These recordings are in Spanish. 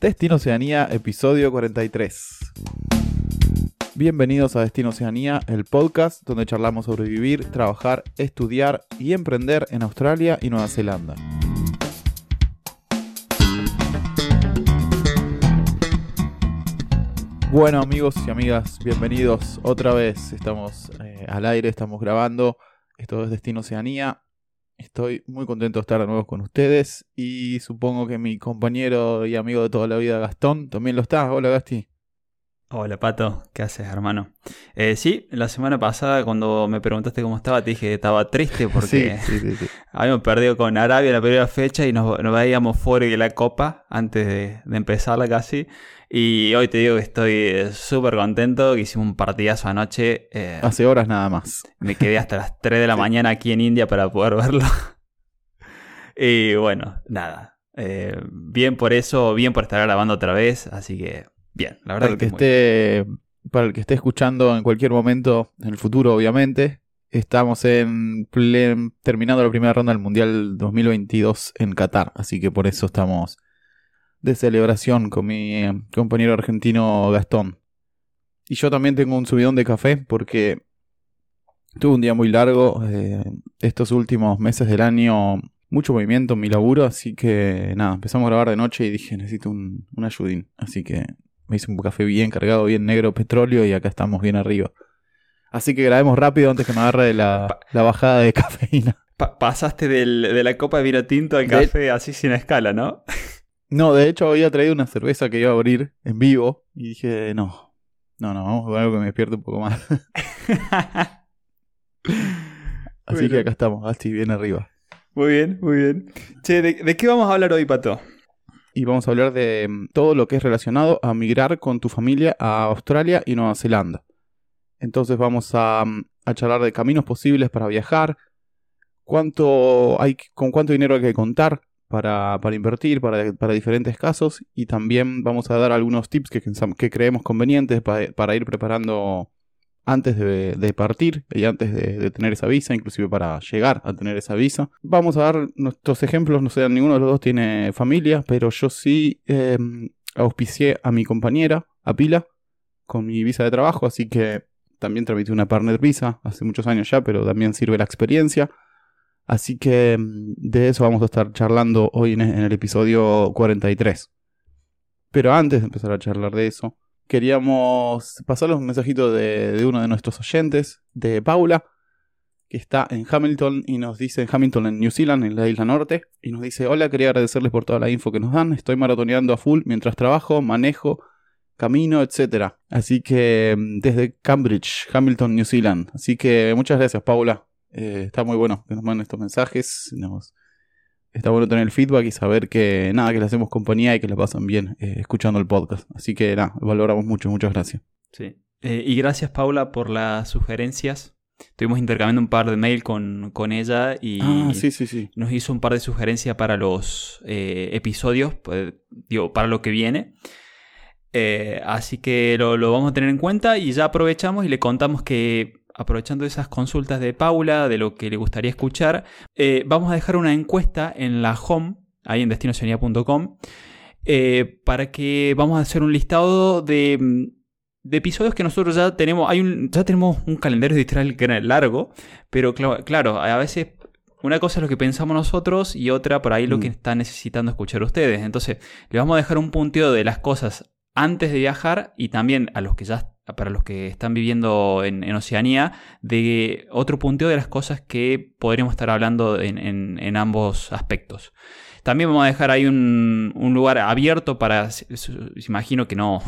Destino Oceanía, episodio 43. Bienvenidos a Destino Oceanía, el podcast donde charlamos sobre vivir, trabajar, estudiar y emprender en Australia y Nueva Zelanda. Bueno amigos y amigas, bienvenidos otra vez. Estamos eh, al aire, estamos grabando. Esto es Destino Oceanía. Estoy muy contento de estar de nuevo con ustedes y supongo que mi compañero y amigo de toda la vida Gastón también lo está. Hola Gasti. Hola Pato, ¿qué haces hermano? Eh, sí, la semana pasada cuando me preguntaste cómo estaba te dije que estaba triste porque habíamos perdido con Arabia la primera fecha y nos, veíamos fuera de la copa antes de, de, empezarla casi. Y hoy te digo que estoy eh, súper contento, que hicimos un partidazo anoche. Eh, Hace horas nada más. Me quedé hasta las 3 de la mañana aquí en India para poder verlo. y bueno, nada. bien por eso, bien por estar grabando otra vez, así que Bien, la verdad para que, esté, para el que esté escuchando en cualquier momento, en el futuro obviamente, estamos en terminando la primera ronda del Mundial 2022 en Qatar, así que por eso estamos de celebración con mi eh, compañero argentino Gastón. Y yo también tengo un subidón de café porque tuve un día muy largo, eh, estos últimos meses del año mucho movimiento en mi laburo, así que nada, empezamos a grabar de noche y dije necesito un, un ayudín, así que me hice un café bien cargado, bien negro, petróleo y acá estamos bien arriba. Así que grabemos rápido antes que me agarre la, la bajada de cafeína. pasaste de la copa de vino tinto al café así sin escala, ¿no? No, de hecho había traído una cerveza que iba a abrir en vivo y dije, no, no, no, vamos a ver algo que me despierte un poco más. Así que acá estamos, así bien arriba. Muy bien, muy bien. Che, ¿de qué vamos a hablar hoy, Pato? y vamos a hablar de mm, todo lo que es relacionado a migrar con tu familia a Australia y Nueva Zelanda. Entonces vamos a, mm, a charlar de caminos posibles para viajar, cuánto hay, con cuánto dinero hay que contar para, invertir para, diferentes casos y también vamos a dar algunos tips que, creemos convenientes para, para ir preparando antes de, partir y antes de, tener esa visa, inclusive para llegar a tener esa visa. Vamos a dar nuestros ejemplos, no sé, ninguno de los dos tiene familia, pero yo sí em, auspicié a mi compañera, a Pila, con mi visa de trabajo, así que también tramité una partner visa hace muchos años ya, pero también sirve la experiencia. Así que em, de eso vamos a estar charlando hoy en el episodio 43. Pero antes de empezar a charlar de eso, queríamos pasar un mensajito de, uno de nuestros oyentes, de Paula, que está en Hamilton y nos dice en Hamilton, en New Zealand, en la isla norte, y nos dice, hola, quería agradecerles por toda la info que nos dan, estoy maratoneando a full mientras trabajo, manejo, camino, etc. Así que mm, desde Cambridge, Hamilton, New Zealand. Así que muchas gracias, Paula. Eh, está muy bueno que nos manden estos mensajes. Nos, está bueno tener el feedback y saber que nada, que le hacemos compañía y que la pasan bien eh, escuchando el podcast. Así que nada, valoramos mucho, muchas gracias. Sí. Eh, y gracias Paula por las sugerencias. Estuvimos intercambiando un par de mail con, ella y ah, sí, sí, sí. nos hizo un par de sugerencias para los eh, episodios, pues, digo, para lo que viene. así que lo, lo vamos a tener en cuenta y ya aprovechamos y le contamos que aprovechando esas consultas de Paula, de lo que le gustaría escuchar, eh, vamos a dejar una encuesta en la home, ahí en destinoceanía.com, eh, para que vamos a hacer un listado de, episodios que nosotros ya tenemos. Hay un, ya tenemos un calendario editorial que era largo, pero claro, a veces una cosa es lo que pensamos nosotros y otra por ahí lo que mm. están necesitando escuchar ustedes. Entonces, le vamos a dejar un punteo de las cosas antes de viajar y también a los que ya para los que están viviendo en, Oceanía, de otro punteo de las cosas que podríamos estar hablando en ambos aspectos. También vamos a dejar ahí un, lugar abierto para, imagino que no,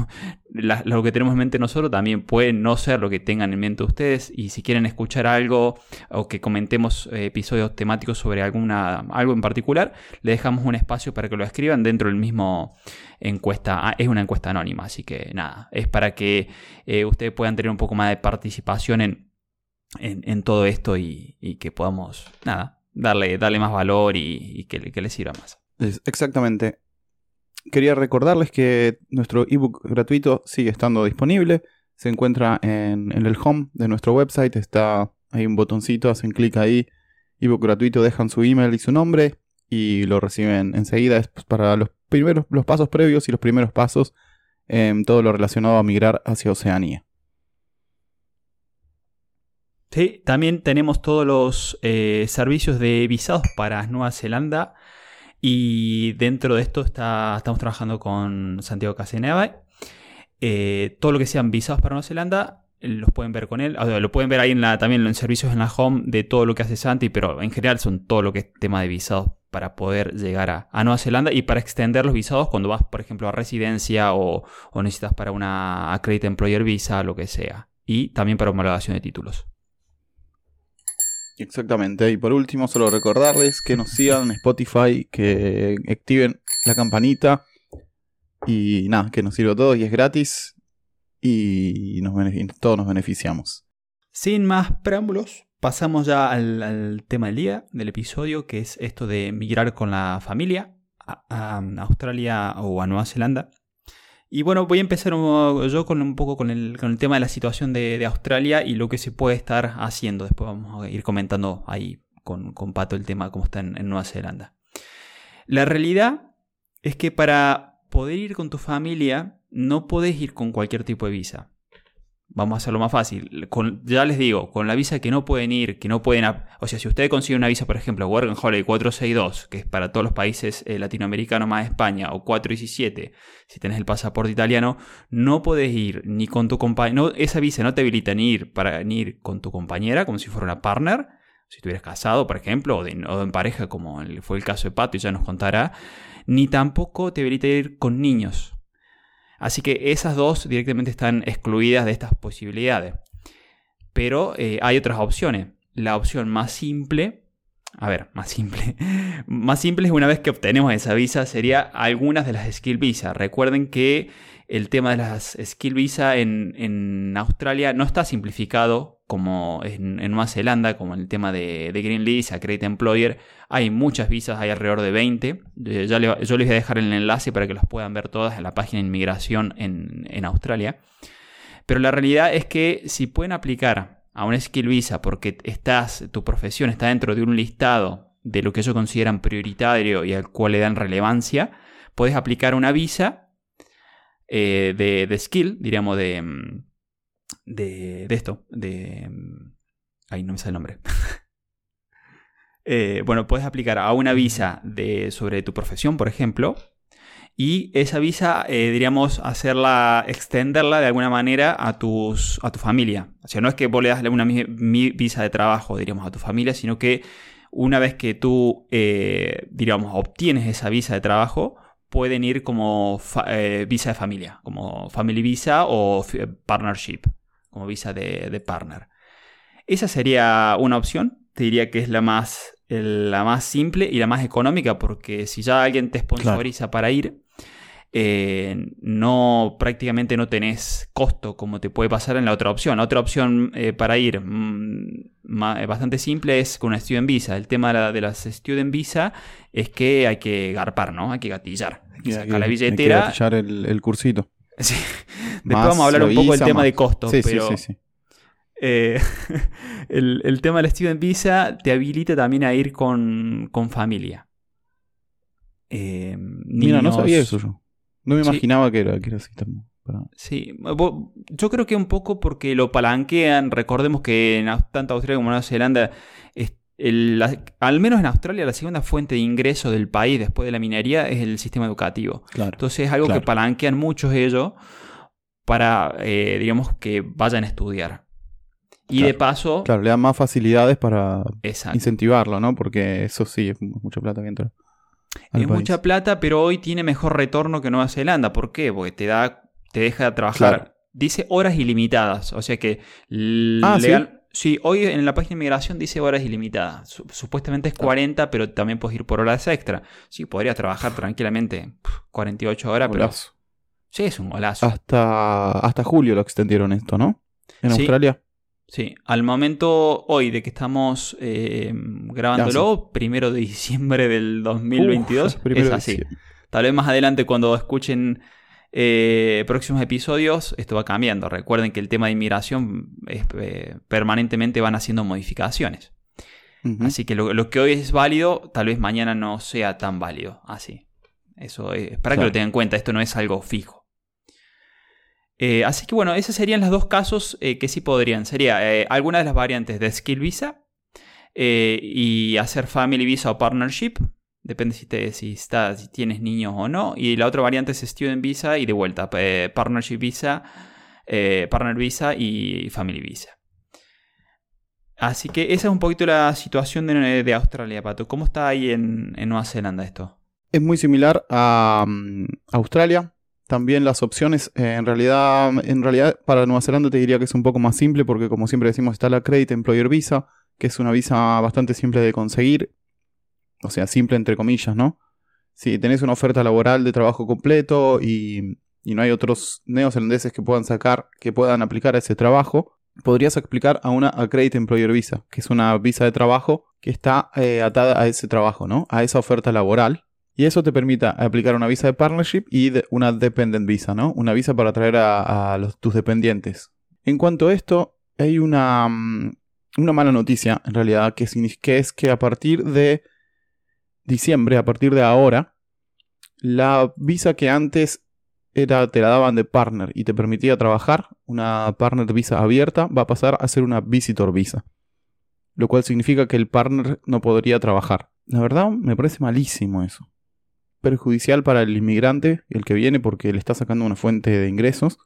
lo que tenemos en mente nosotros también puede no ser lo que tengan en mente ustedes y si quieren escuchar algo o que comentemos eh, episodios temáticos sobre alguna, algo en particular, le dejamos un espacio para que lo escriban dentro del mismo encuesta. Ah, es una encuesta anónima, así que nada, es para que eh, ustedes puedan tener un poco más de participación en, en, todo esto y, y que podamos, nada, darle, darle más valor y, que, que, les sirva más. Exactamente. Quería recordarles que nuestro ebook gratuito sigue estando disponible. Se encuentra en, el home de nuestro website. Está ahí un botoncito, hacen clic ahí. Ebook gratuito, dejan su email y su nombre y lo reciben enseguida. Es para los primeros, los pasos previos y los primeros pasos en todo lo relacionado a migrar hacia Oceanía. Sí, también tenemos todos los eh, servicios de visados para Nueva Zelanda y dentro de esto está, estamos trabajando con Santiago Caseneva. Eh, todo lo que sean visados para Nueva Zelanda los pueden ver con él. lo pueden ver ahí en la, también en servicios en la home de todo lo que hace Santi, pero en general son todo lo que es tema de visados para poder llegar a, Nueva Zelanda y para extender los visados cuando vas, por ejemplo, a residencia o, o necesitas para una Accredit Employer Visa, lo que sea. Y también para homologación de títulos. Exactamente. Y por último, solo recordarles que nos sigan en Spotify, que activen la campanita. Y nada, que nos sirva todo y es gratis. Y nos todos nos beneficiamos. Sin más preámbulos, pasamos ya al, tema del día, del episodio, que es esto de migrar con la familia a Australia o a Nueva Zelanda. Y bueno, voy a empezar yo con un poco con el, tema de la situación de, Australia y lo que se puede estar haciendo. Después vamos a ir comentando ahí con, Pato el tema cómo está en, en Nueva Zelanda. La realidad es que para poder ir con tu familia no puedes ir con cualquier tipo de visa. Vamos a hacerlo más fácil. ya les digo, con la visa que no pueden ir, que no pueden... O sea, si usted consigue una visa, por ejemplo, Work and Holiday 462, que es para todos los países eh, latinoamericanos más España, o 417, si tenés el pasaporte italiano, no puedes ir ni con tu compañera... No, esa visa no te habilita ni ir para ir con tu compañera, como si fuera una partner, si estuvieras casado, por ejemplo, o, o en pareja, como fue el caso de Pato, y ya nos contará, ni tampoco te habilita ir con niños. Así que esas dos directamente están excluidas de estas posibilidades. Pero eh, hay otras opciones. La opción más simple, a ver, más simple, más simple es una vez que obtenemos esa visa sería algunas de las skill visa. Recuerden que el tema de las skill visa en, Australia no está simplificado como en, Nueva Zelanda, como en el tema de, Green List, Accredit Employer. Hay muchas visas, hay alrededor de 20. Eh, yo les voy a dejar el enlace para que las puedan ver todas en la página de inmigración en, en Australia. Pero la realidad es que si pueden aplicar a una skill visa porque estás, tu profesión está dentro de un listado de lo que ellos consideran prioritario y al cual le dan relevancia, puedes aplicar una visa eh, de, skill, diríamos, de, mm, de, de esto, de... Mm, ay, no me sale el nombre. Eh, bueno, puedes aplicar a una visa de, sobre tu profesión, por ejemplo, y esa visa, eh, diríamos, hacerla, extenderla de alguna manera a, tus, a tu familia. O sea, no es que vos le das una visa de trabajo, diríamos, a tu familia, sino que una vez que tú, diríamos, obtienes esa visa de trabajo, pueden ir como eh, visa de familia, como family visa o partnership, como visa de, partner. Esa sería una opción, te diría que es la más, la más simple y la más económica, porque si ya alguien te sponsoriza para ir, eh, no prácticamente no tenés costo como te puede pasar en la otra opción. La otra opción eh, para ir mm, bastante simple es con una Student Visa. El tema de, las Student Visa es que hay que garpar, ¿no? Hay que gatillar. Hay que sacar la billetera. Hay que gatillar el, cursito. Sí. Después vamos a hablar un poco del tema de costo. Sí, pero... sí, sí, eh, el, tema de la Student Visa te habilita también a ir con, familia. Mira, no sabía eso yo. No me imaginaba que, era, que era así también. Sí, yo creo que un poco porque lo palanquean. Recordemos que en tanto Australia como Nueva Zelanda, al menos en Australia, la segunda fuente de ingreso del país después de la minería es el sistema educativo. Entonces es algo que palanquean muchos ellos para, eh, digamos, que vayan a estudiar. Y de paso. Claro, le dan más facilidades para incentivarlo, ¿no? Porque eso sí es mucha plata que entra. Es mucha plata, pero hoy tiene mejor retorno que Nueva Zelanda. ¿Por qué? Porque te da, te deja trabajar. Dice horas ilimitadas. O sea que ah, legal. ¿sí? hoy en la página de inmigración dice horas ilimitadas. Supuestamente es 40, pero también puedes ir por horas extra. Sí, podrías trabajar tranquilamente 48 horas, pero. Sí, es un golazo. Hasta, hasta julio lo extendieron esto, ¿no? En Australia. Sí, al momento hoy de que estamos eh, grabándolo, primero de diciembre del 2022, es así. Tal vez más adelante cuando escuchen eh, próximos episodios, esto va cambiando. Recuerden que el tema de inmigración es, eh, permanentemente van haciendo modificaciones. Así que lo, que hoy es válido, tal vez mañana no sea tan válido. Así. Eso es para que lo tengan en cuenta, esto no es algo fijo. Eh, así que bueno, esos serían los dos casos eh, que sí podrían. Sería alguna de las variantes de Skill Visa y hacer Family Visa o Partnership. Depende si, te, si, si tienes niños o no. Y la otra variante es Student Visa y de vuelta, Partnership Visa, Partner Visa y Family Visa. Así que esa es un poquito la situación de, Australia, Pato. ¿Cómo está ahí en, Nueva Zelanda esto? Es muy similar a mm, Australia. También las opciones, eh, en realidad, en realidad para Nueva Zelanda te diría que es un poco más simple porque como siempre decimos está la Credit Employer Visa, que es una visa bastante simple de conseguir. O sea, simple entre comillas, ¿no? Si tenés una oferta laboral de trabajo completo y, y no hay otros neozelandeses que puedan sacar, que puedan aplicar a ese trabajo, podrías aplicar a una Accredited Employer Visa, que es una visa de trabajo que está eh, atada a ese trabajo, ¿no? A esa oferta laboral. Y eso te permite aplicar una visa de partnership y una dependent visa, ¿no? Una visa para atraer a, tus dependientes. En cuanto a esto, hay una, mm, mala noticia, en realidad, que, que es que a partir de diciembre, a partir de ahora, la visa que antes te la daban de partner y te permitía trabajar, una partner visa abierta, va a pasar a ser una visitor visa. Lo cual significa que el partner no podría trabajar. La verdad, me parece malísimo eso. Perjudicial para el inmigrante, el que viene porque le está sacando una fuente de ingresos,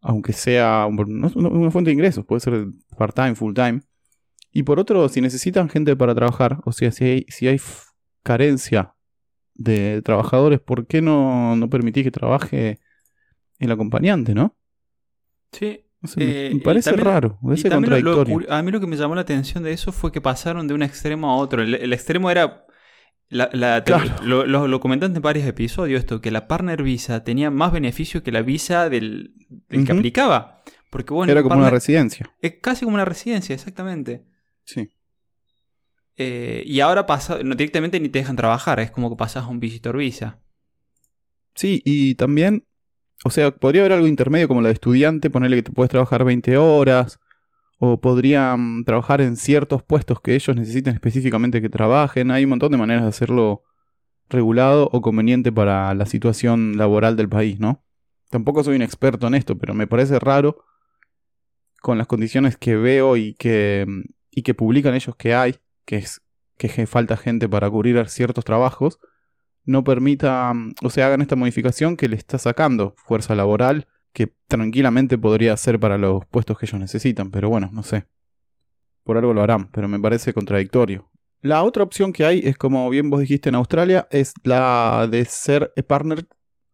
aunque sea una fuente de ingresos, puede ser part-time, full-time. Y por otro, si necesitan gente para trabajar, o sea, si hay, si hay carencia de trabajadores, ¿por qué no, no permitís que trabaje el acompañante, no? Sí. me eh, parece raro, parece contradictorio. a mí lo que me llamó la atención de eso fue que pasaron de un extremo a otro. El, extremo era. Lo, comentaste en varios episodios esto, que la partner visa tenía más beneficio que la visa del, que aplicaba. Porque bueno, era como una residencia. Es casi como una residencia, exactamente. Sí. Eh, y ahora pasa, no, directamente ni te dejan trabajar, es como que pasas a un visitor visa. Sí, y también, o sea, podría haber algo intermedio como la de estudiante, ponerle que te puedes trabajar 20 horas, o podrían trabajar en ciertos puestos que ellos necesiten específicamente que trabajen. Hay un montón de maneras de hacerlo regulado o conveniente para la situación laboral del país, ¿no? Tampoco soy un experto en esto, pero me parece raro con las condiciones que veo y que, y que publican ellos que hay, que es que falta gente para cubrir ciertos trabajos, no permita, o sea, hagan esta modificación que le está sacando fuerza laboral que tranquilamente podría ser para los puestos que ellos necesitan, pero bueno, no sé. Por algo lo harán, pero me parece contradictorio. La otra opción que hay es, como bien vos dijiste en Australia, es la de ser partner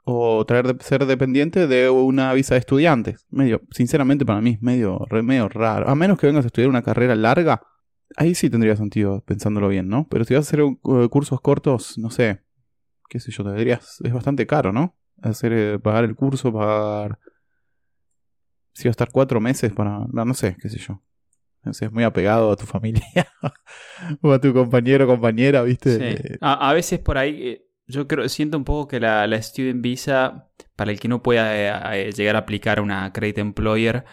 o traer de, ser dependiente de una visa de estudiantes. Medio, sinceramente para mí es medio, medio raro. A menos que vengas a estudiar una carrera larga, ahí sí tendría sentido, pensándolo bien, ¿no? Pero si vas a hacer uh, cursos cortos, no sé, qué sé yo, deberías, es bastante caro, ¿no? Hacer, eh, pagar el curso, pagar... Si va a estar cuatro meses para... No, sé, qué sé yo. No sé, es muy apegado a tu familia o a tu compañero o compañera, ¿viste? Sí. A, veces por ahí, eh, yo creo, siento un poco que la, la Student Visa, para el que no pueda eh, llegar a aplicar una Credit Employer,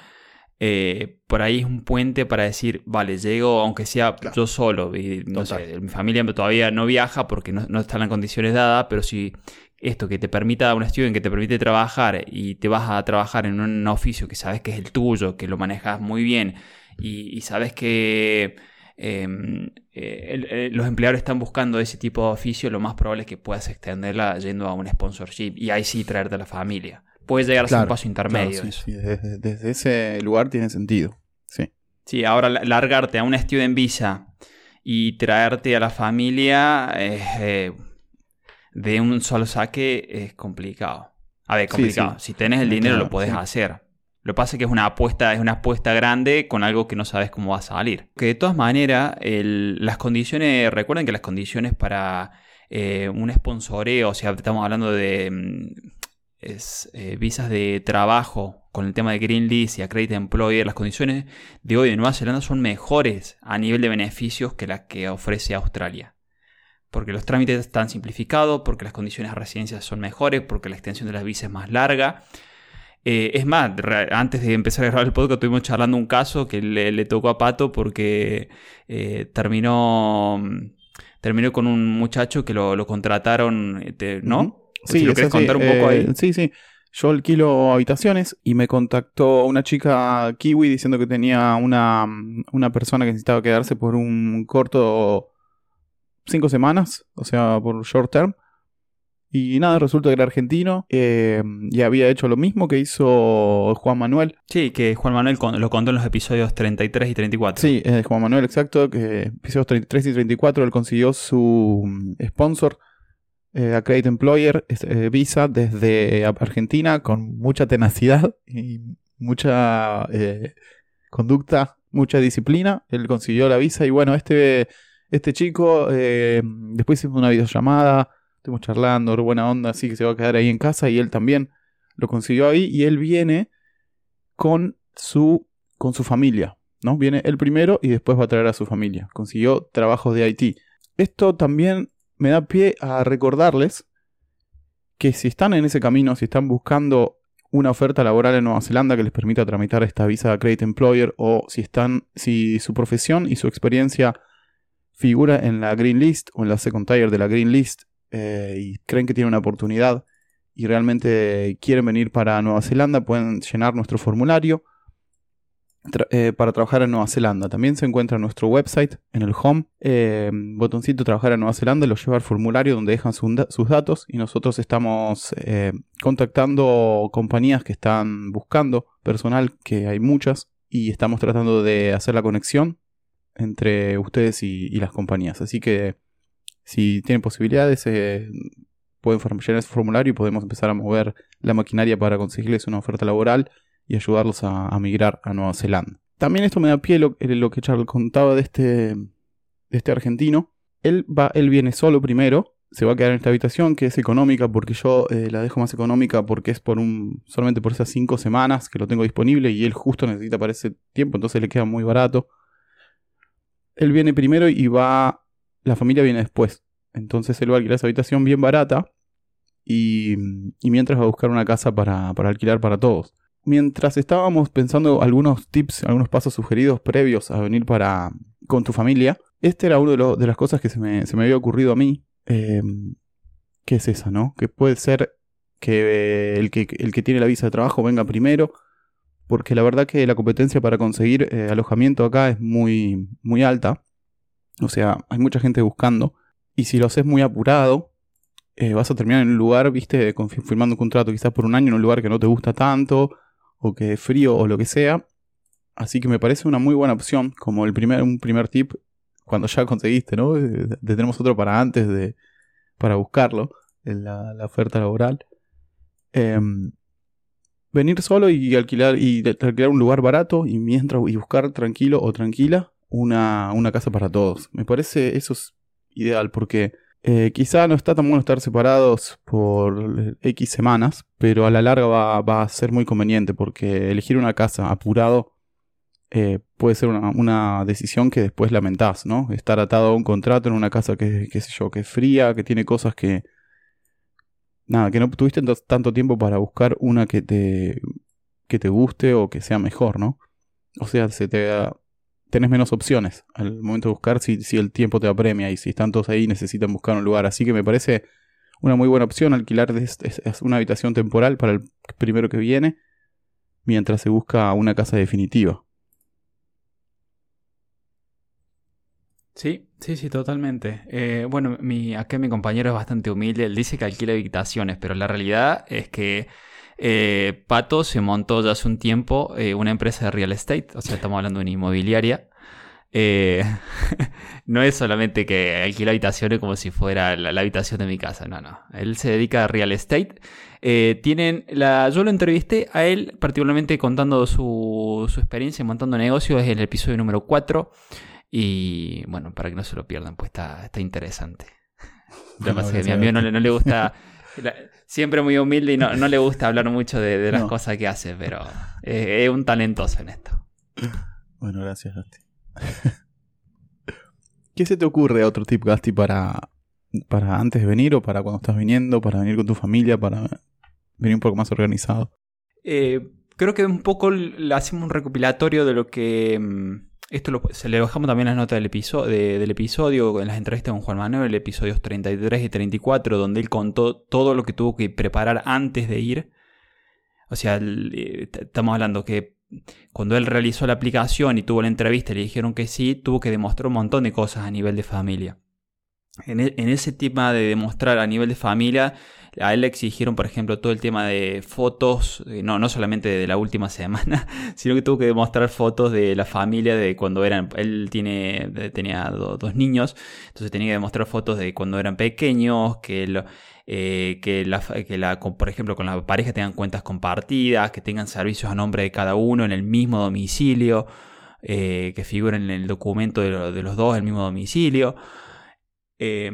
eh, por ahí es un puente para decir, vale, llego aunque sea yo solo, y, no sé, mi familia todavía no viaja porque no, no, están las condiciones dadas, pero si esto que te permita, un estudio que te permite trabajar y te vas a trabajar en un oficio que sabes que es el tuyo, que lo manejas muy bien y, sabes que em, eh, los empleadores están buscando ese tipo de oficio, lo más probable es que puedas extenderla yendo a un sponsorship y ahí sí traerte a la familia puede llegar a ser un paso intermedio. Desde, ese lugar tiene sentido. Sí. Sí, ahora largarte a un student visa y traerte a la familia eh, de un solo saque es complicado. A ver, complicado. Si tenés el dinero lo puedes hacer. Lo que pasa es que es una apuesta, es una apuesta grande con algo que no sabes cómo va a salir. Que de todas maneras, las condiciones, recuerden que las condiciones para eh, un sponsoreo, o sea, estamos hablando de mm, eh, visas de trabajo con el tema de Green List y Accredited Employer, las condiciones de hoy de Nueva Zelanda son mejores a nivel de beneficios que las que ofrece Australia. Porque los trámites están simplificados, porque las condiciones de residencia son mejores, porque la extensión de las visas es más larga. Eh, es más, antes de empezar a grabar el podcast estuvimos charlando un caso que le, tocó a Pato porque eh, terminó, terminó con un muchacho que lo, contrataron, este, si lo querés contar un poco ahí. Eh, sí, sí. Yo alquilo habitaciones y me contactó una chica kiwi diciendo que tenía una, una persona que necesitaba quedarse por un corto cinco semanas, o sea, por short term. Y nada, resulta que era argentino eh, y había hecho lo mismo que hizo Juan Manuel. Sí, que Juan Manuel lo contó en los episodios 33 y 34. Sí, eh, Juan Manuel, exacto, que episodios 33 y 34 él consiguió su mm, sponsor, eh, Accredit Employer, eh, Visa, desde Argentina con mucha tenacidad y mucha conducta, mucha disciplina. Él consiguió la visa y bueno, este, este chico después hizo una videollamada estuvimos charlando, buena onda, así que se va a quedar ahí en casa y él también lo consiguió ahí y él viene con su, con su familia, ¿no? Viene él primero y después va a traer a su familia. Consiguió trabajos de IT. Esto también me da pie a recordarles que si están en ese camino, si están buscando una oferta laboral en Nueva Zelanda que les permita tramitar esta visa de Credit Employer o si están si su profesión y su experiencia figura en la Green List o en la Second Tier de la Green List eh, y creen que tienen una oportunidad y realmente quieren venir para Nueva Zelanda, pueden llenar nuestro formulario eh, para trabajar en Nueva Zelanda. También se encuentra en nuestro website, en el home, eh, botoncito trabajar en Nueva Zelanda, lo lleva al formulario donde dejan sus datos y nosotros estamos contactando compañías que están buscando personal, que hay muchas, y estamos tratando de hacer la conexión entre ustedes y las compañías. Así que si tienen posibilidades, eh, pueden llenar ese formulario y podemos empezar a mover la maquinaria para conseguirles una oferta laboral y ayudarlos a, migrar a Nueva Zelanda. También esto me da pie lo, eh, lo que Charles contaba de este, de este argentino. Él, va, él viene solo primero, se va a quedar en esta habitación que es económica porque yo eh, la dejo más económica porque es por un solamente por esas cinco semanas que lo tengo disponible y él justo necesita para ese tiempo, entonces le queda muy barato. Él viene primero y va la familia viene después. Entonces él va a alquilar esa habitación bien barata y, mientras va a buscar una casa para, alquilar para todos. Mientras estábamos pensando algunos tips, algunos pasos sugeridos previos a venir para con tu familia, este era uno de, las cosas que se me, había ocurrido a mí. Eh, ¿Qué es esa, no? Que puede ser que el, que el que tiene la visa de trabajo venga primero, porque la verdad que la competencia para conseguir eh, alojamiento acá es muy, muy alta. O sea, hay mucha gente buscando. Y si lo haces muy apurado, eh, vas a terminar en un lugar, viste, firmando un contrato quizás por un año en un lugar que no te gusta tanto, o que es frío, o lo que sea. Así que me parece una muy buena opción, como el primer, un primer tip, cuando ya conseguiste, ¿no? tenemos otro para antes de, para buscarlo, en la, oferta laboral. Em, venir solo y alquilar, y alquilar un lugar barato y mientras y buscar tranquilo o tranquila una, una casa para todos. Me parece eso es ideal porque eh, quizá no está tan bueno estar separados por X semanas, pero a la larga va, a ser muy conveniente porque elegir una casa apurado eh, puede ser una, decisión que después lamentás, ¿no? Estar atado a un contrato en una casa que, sé yo, que es fría, que tiene cosas que... Nada, que no tuviste tanto tiempo para buscar una que te, que te guste o que sea mejor, ¿no? O sea, se te, tenés menos opciones al momento de buscar si, si el tiempo te apremia y si están todos ahí necesitan buscar un lugar. Así que me parece una muy buena opción alquilar una habitación temporal para el primero que viene mientras se busca una casa definitiva. Sí, sí, sí, totalmente. Eh, bueno, mi, acá mi compañero es bastante humilde, él dice que alquila habitaciones, pero la realidad es que eh, Pato se montó ya hace un tiempo eh, una empresa de real estate, o sea, estamos hablando de una inmobiliaria. Eh, no es solamente que alquila habitaciones como si fuera la, habitación de mi casa, no, no. Él se dedica a real estate. tienen la, yo lo entrevisté a él particularmente contando su, su experiencia montando negocios, es el episodio número 4. Y bueno, para que no se lo pierdan, pues está, está interesante. Lo que a mi amigo no, no le gusta siempre muy humilde y no, le gusta hablar mucho de, las cosas que hace, pero es un talentoso en esto. Bueno, gracias, Gasti. ¿Qué se te ocurre otro tip, Gasti, para, para antes de venir o para cuando estás viniendo, para venir con tu familia, para venir un poco más organizado? Eh, creo que un poco le hacemos un recopilatorio de lo que mm, esto lo- se le bajamos también las notas del episodio, del episodio, en las entrevistas con Juan Manuel, el episodios 33 y 34, donde él contó todo lo que tuvo que preparar antes de ir. O sea, eh, estamos hablando que cuando él realizó la aplicación y tuvo la entrevista y le dijeron que sí, tuvo que demostrar un montón de cosas a nivel de familia. En, e- en ese tema de demostrar a nivel de familia, a él le exigieron, por ejemplo, todo el tema de fotos, eh, no, no solamente de la última semana, sino que tuvo que demostrar fotos de la familia de cuando eran, él tiene, tenía do- dos niños, entonces tenía que demostrar fotos de cuando eran pequeños, que, lo- eh, que, la, que la, por ejemplo, con la pareja tengan cuentas compartidas, que tengan servicios a nombre de cada uno en el mismo domicilio, eh, que figuren en el documento de, lo- de los dos el mismo domicilio. Eh,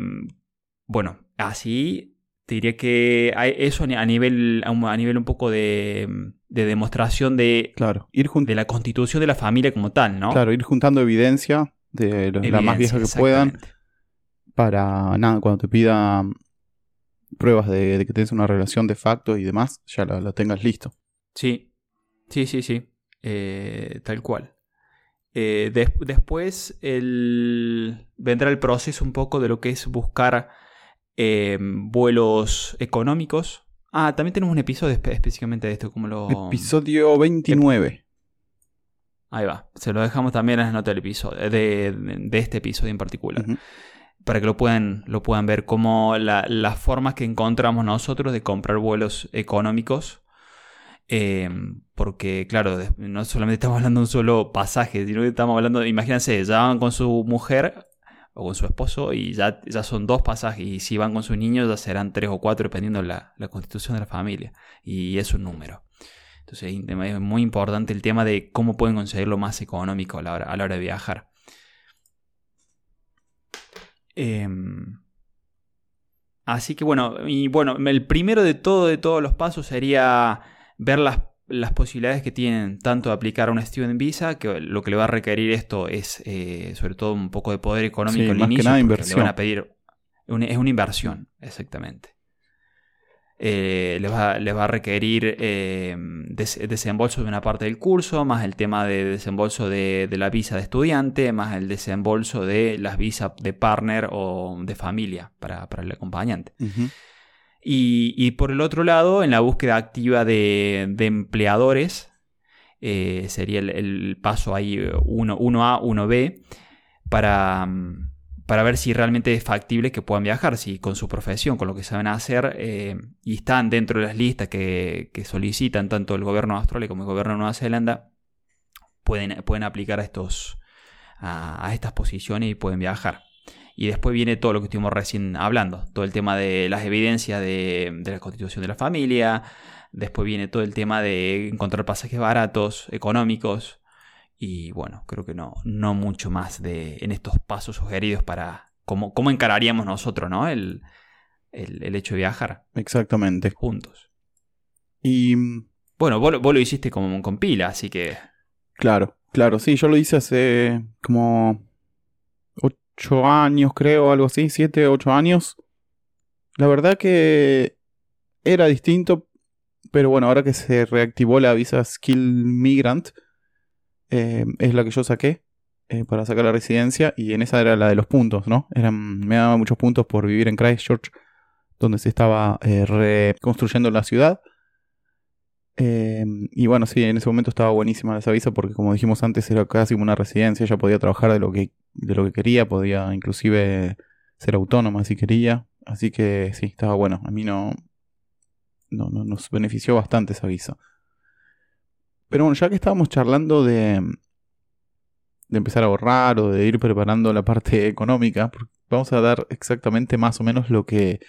bueno, así te diría que eso a ni- a nivel, a un- a nivel un poco de, de demostración de, Claro, ir, de la constitución de la familia como tal, ¿no? claro, ir juntando evidencia de la más vieja que puedan para nada, cuando te pida pruebas de, de que tienes una relación de facto y demás, ya la, la tengas listo. Sí, sí, sí, sí. Eh, tal cual. Eh, des- después el- vendrá el proceso un poco de lo que es buscar eh, vuelos económicos. Ah, también tenemos un episodio espe- específicamente de esto, como lo... Episodio 29. Ahí va. Se lo dejamos también en las notas del episodio, de, de este episodio en particular. Para que lo puedan, lo puedan ver como la- las formas que encontramos nosotros de comprar vuelos económicos. Eh, porque, claro, no solamente estamos hablando de un solo pasaje, sino que estamos hablando, imagínense, ya van con su mujer o con su esposo y ya, ya son dos pasajes. Y si van con sus niños ya serán tres o cuatro, dependiendo de la, la constitución de la familia. Y es un número. Entonces es muy importante el tema de cómo pueden conseguir lo más económico a la hora, a la hora de viajar. Em, así que bueno, y bueno, el primero de todo, de todos los pasos sería ver las, las posibilidades que tienen tanto de aplicar a una student visa, que lo que le va a requerir esto es eh, sobre todo un poco de poder económico Sí, al más que inicio, nada porque inversión. le van a pedir, es una inversión, exactamente. Eh, les, va, les va a requerir eh, des- desembolso de una parte del curso, más el tema de desembolso de, de la visa de estudiante, más el desembolso de las visas de partner o de familia para, para el acompañante. Y, y por el otro lado, en la búsqueda activa de, empleadores, eh, sería el, paso ahí 1, 1A, 1B, para, mm, para ver si realmente es factible que puedan viajar, si con su profesión, con lo que saben hacer, eh, y están dentro de las listas que, solicitan tanto el gobierno de Australia como el gobierno de Nueva Zelanda, pueden, pueden aplicar a, estos, a estas posiciones y pueden viajar. Y después viene todo lo que estuvimos recién hablando, todo el tema de las evidencias de, de la constitución de la familia, después viene todo el tema de encontrar pasajes baratos, económicos, y bueno, creo que no, no mucho más de, en estos pasos sugeridos para cómo, cómo encararíamos nosotros ¿no? el, el, el hecho de viajar Exactamente. juntos. Y mm, Bueno, vos, lo- vos lo hiciste con, con pila, así que claro, claro, sí, yo lo hice hace como ocho años, creo, algo así, siete, ocho años. La verdad que era distinto, pero bueno, ahora que se reactivó la visa Skill Migrant, eh, es la que yo saqué eh, para sacar la residencia y en esa era la de los puntos, ¿no? Eran, me daba muchos puntos por vivir en Christchurch, donde se estaba eh, reconstruyendo la ciudad. Eh, y bueno, sí, en ese momento estaba buenísima esa visa porque como dijimos antes era casi como una residencia, ya podía trabajar de lo que, de lo que quería, podía inclusive ser autónoma si quería. Así que sí, estaba bueno. A mí no, no, no- nos benefició bastante esa visa. Pero bueno, ya que estábamos charlando de, de empezar a ahorrar o de ir preparando la parte económica, vamos a dar exactamente más o menos lo que,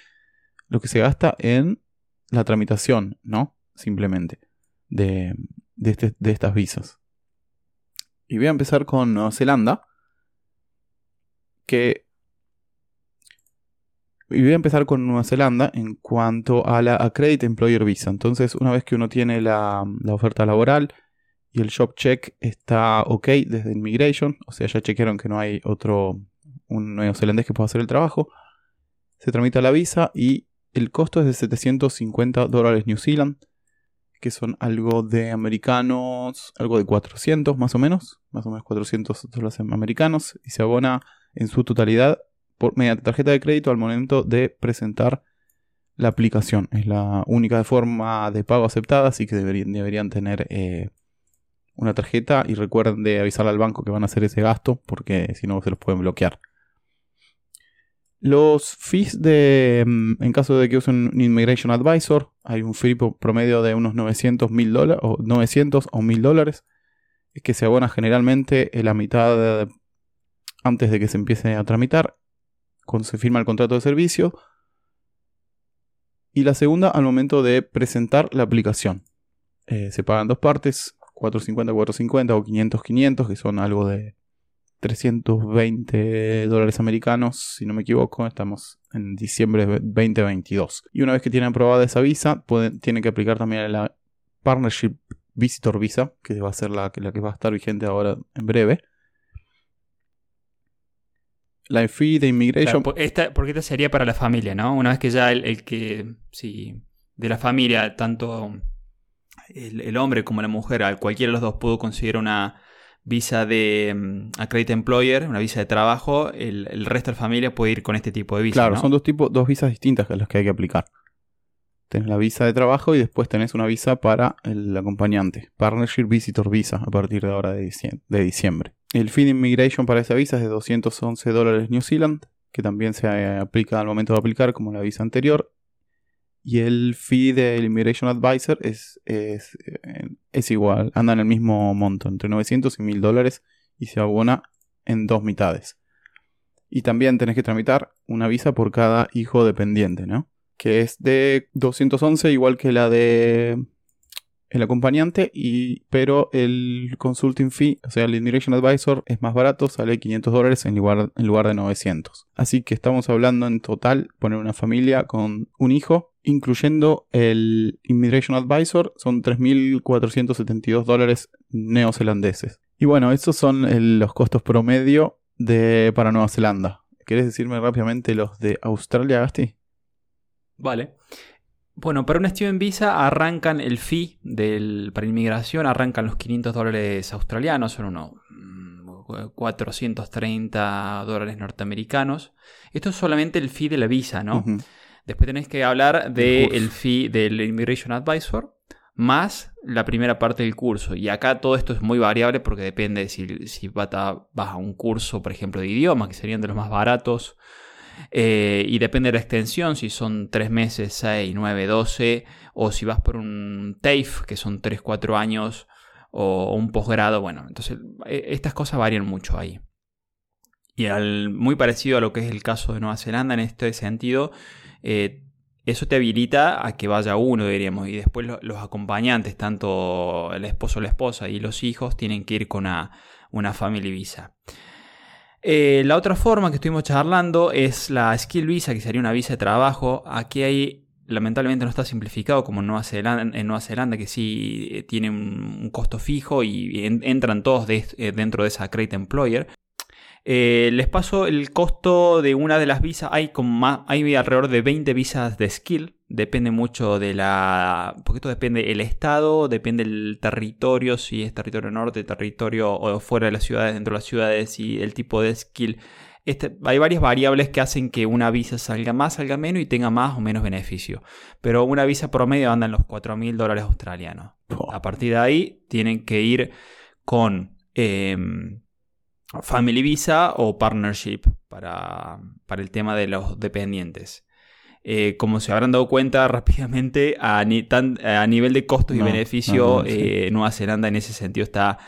lo que se gasta en la tramitación, ¿no? Simplemente, de, este- de estas visas. Y voy a empezar con Nueva Zelanda, que... Y voy a empezar con Nueva Zelanda en cuanto a la Accredited Employer Visa. Entonces, una vez que uno tiene la, la oferta laboral y el job check está ok desde Immigration, o sea, ya chequearon que no hay otro, un neozelandés que pueda hacer el trabajo, se tramita la visa y el costo es de 750 dólares New Zealand, que son algo de americanos, algo de 400 más o menos, más o menos 400 dólares americanos, y se abona en su totalidad por, mediante tarjeta de crédito al momento de presentar la aplicación. Es la única forma de pago aceptada, así que deberían, deberían tener eh, una tarjeta y recuerden de avisarle al banco que van a hacer ese gasto, porque si no se los pueden bloquear. Los fees de, mm, en caso de que usen un Immigration Advisor, hay un fee promedio de unos 900 mil dólares o 900 o 1000 dólares, que se abona generalmente en la mitad antes de que se empiece a tramitar, cuando se firma el contrato de servicio, y la segunda al momento de presentar la aplicación. Eh, se pagan dos partes, 450, 450 o 500, 500, que son algo de 320 dólares americanos, si no me equivoco, estamos en diciembre de 2022. Y una vez que tienen aprobada esa visa, pueden, tienen que aplicar también a la Partnership Visitor Visa, que va a ser la, la que va a estar vigente ahora en breve. La fee de immigration. porque esta sería para la familia, ¿no? Una vez que ya el, que, sí, de la familia, tanto el, hombre como la mujer, al cualquiera de los dos pudo conseguir una visa de um, employer, una visa de trabajo, el, resto de la familia puede ir con este tipo de visa. Claro, son dos tipos, dos visas distintas a las que hay que aplicar. Tenés la visa de trabajo y después tenés una visa para el acompañante. Partnership Visitor Visa a partir de ahora de diciembre. El fee de immigration para esa visa es de 211 dólares New Zealand, que también se aplica al momento de aplicar como la visa anterior. Y el fee del Immigration Advisor es, es, eh, es, igual, anda en el mismo monto, entre 900 y 1000 dólares, y se abona en dos mitades. Y también tenés que tramitar una visa por cada hijo dependiente, ¿no? Que es de 211, igual que la de el acompañante, y, pero el consulting fee, o sea, el Immigration Advisor es más barato, sale 500 dólares en lugar, en lugar de 900. Así que estamos hablando en total, poner una familia con un hijo, incluyendo el Immigration Advisor, son 3.472 dólares neozelandeses. Y bueno, esos son los costos promedio de, para Nueva Zelanda. ¿Querés decirme rápidamente los de Australia, Gasti? Vale. Bueno, para un Student Visa arrancan el fee del, para inmigración, arrancan los 500 dólares australianos, son unos 430 mm, dólares norteamericanos. Esto es solamente el fee de la visa, ¿no? Después tenés que hablar del fee del Immigration Advisor más la primera parte del curso. Y acá todo esto es muy variable porque depende si, si vas a un curso, por ejemplo, de idioma, que serían de los más baratos eh, y depende de la extensión, si son 3 meses, 6, 9, 12, o si vas por un TAFE, que son 3, 4 años, o un posgrado, bueno, entonces e, estas cosas varían mucho ahí. Y al, muy parecido a lo que es el caso de Nueva Zelanda en este sentido, eh, eso te habilita a que vaya uno, diríamos, y después los acompañantes, tanto el esposo o la esposa y los hijos, tienen que ir con una, una family visa. Eh, la otra forma que estuvimos charlando es la Skill Visa, que sería una visa de trabajo. Aquí hay, lamentablemente no está simplificado como en Nueva Zelanda, en Nueva Zelanda que sí eh, tiene un, costo fijo y entran todos dentro de esa Create Employer. Les paso el costo de una de las visas. Hay, como hay alrededor de 20 visas de skill depende mucho de la... porque esto depende el estado, depende el territorio, si es territorio norte, territorio o fuera de las ciudades, dentro de las ciudades y el tipo de skill. Este, hay varias variables que hacen que una visa salga más, salga menos y tenga más o menos beneficio. Pero una visa promedio anda en los 4 mil dólares australianos. A partir de ahí tienen que ir con em, Family Visa o Partnership para, para el tema de los dependientes. Eh, como se habrán dado cuenta rápidamente, a, nivel de costos y beneficio, eh, Nueva Zelanda en ese sentido está,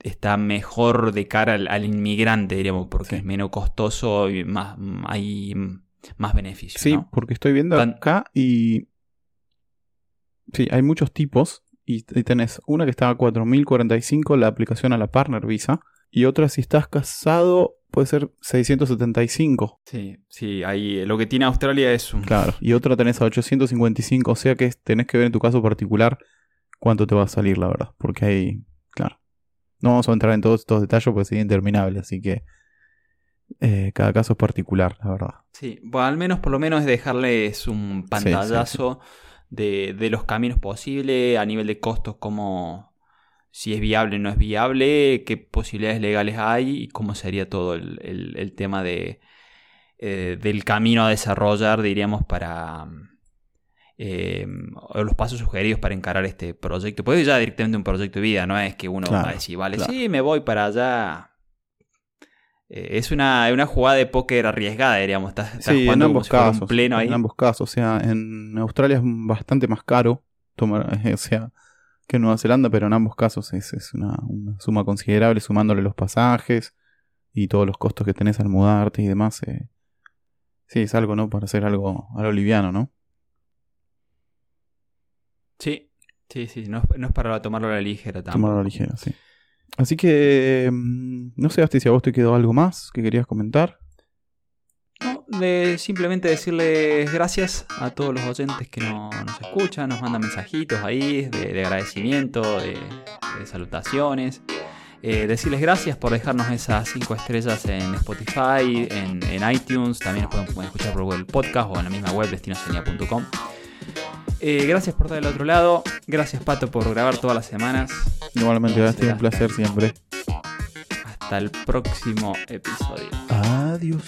está mejor de cara al, inmigrante, diríamos, porque es menos costoso y más, hay más beneficios. Sí, porque estoy viendo acá y... Sí, hay muchos tipos y, tenés una que está a 4.045 la aplicación a la Partner Visa y otra si estás casado puede ser 675. Sí, sí, ahí lo que tiene Australia es un... Claro, y otra tenés a 855, o sea que tenés que ver en tu caso particular cuánto te va a salir, la verdad, porque ahí, claro. No vamos a entrar en todos estos detalles porque sería interminable, así que eh, cada caso es particular, la verdad. Sí, bueno, al menos por lo menos es dejarles un pantallazo de, de los caminos posibles, a nivel de costos, cómo, si es viable o no es viable, qué posibilidades legales hay y cómo sería todo el, el- el tema de, eh, del camino a desarrollar, diríamos, para eh, o los pasos sugeridos para encarar este proyecto. Puede ya directamente un proyecto de vida, no es que uno Claro, va a decir, vale, claro. sí, me voy para allá. Eh, es una, una jugada de póker arriesgada, diríamos. Estás, estás Sí, en jugando como ambos un casos. pleno ahí. En ambos casos. O sea, en Australia es bastante más caro tomar, o sea, que en Nueva Zelanda, pero en ambos casos es, es una, una suma considerable sumándole los pasajes y todos los costos que tenés al mudarte y demás. eh. Sí, es algo, ¿no? Para hacer algo, algo liviano, ¿no? Sí, sí, sí. No, es- no es para tomarlo a la ligera tampoco. Tomarlo a la ligera, sí. Así que, mm, no sé, Asti, si a vos te quedó algo más que querías comentar. De simplemente decirles gracias a todos los oyentes que no- nos escuchan, nos mandan mensajitos ahí de, de agradecimiento, de, de salutaciones. Eh, decirles gracias por dejarnos esas 5 estrellas en Spotify, en, en iTunes, también nos pueden, pueden escuchar por el podcast o en la misma web destinosenia.com. Eh, gracias por estar del otro lado, gracias Pato por grabar todas las semanas. Igualmente, Será. un placer siempre. Hasta el próximo episodio. Adiós.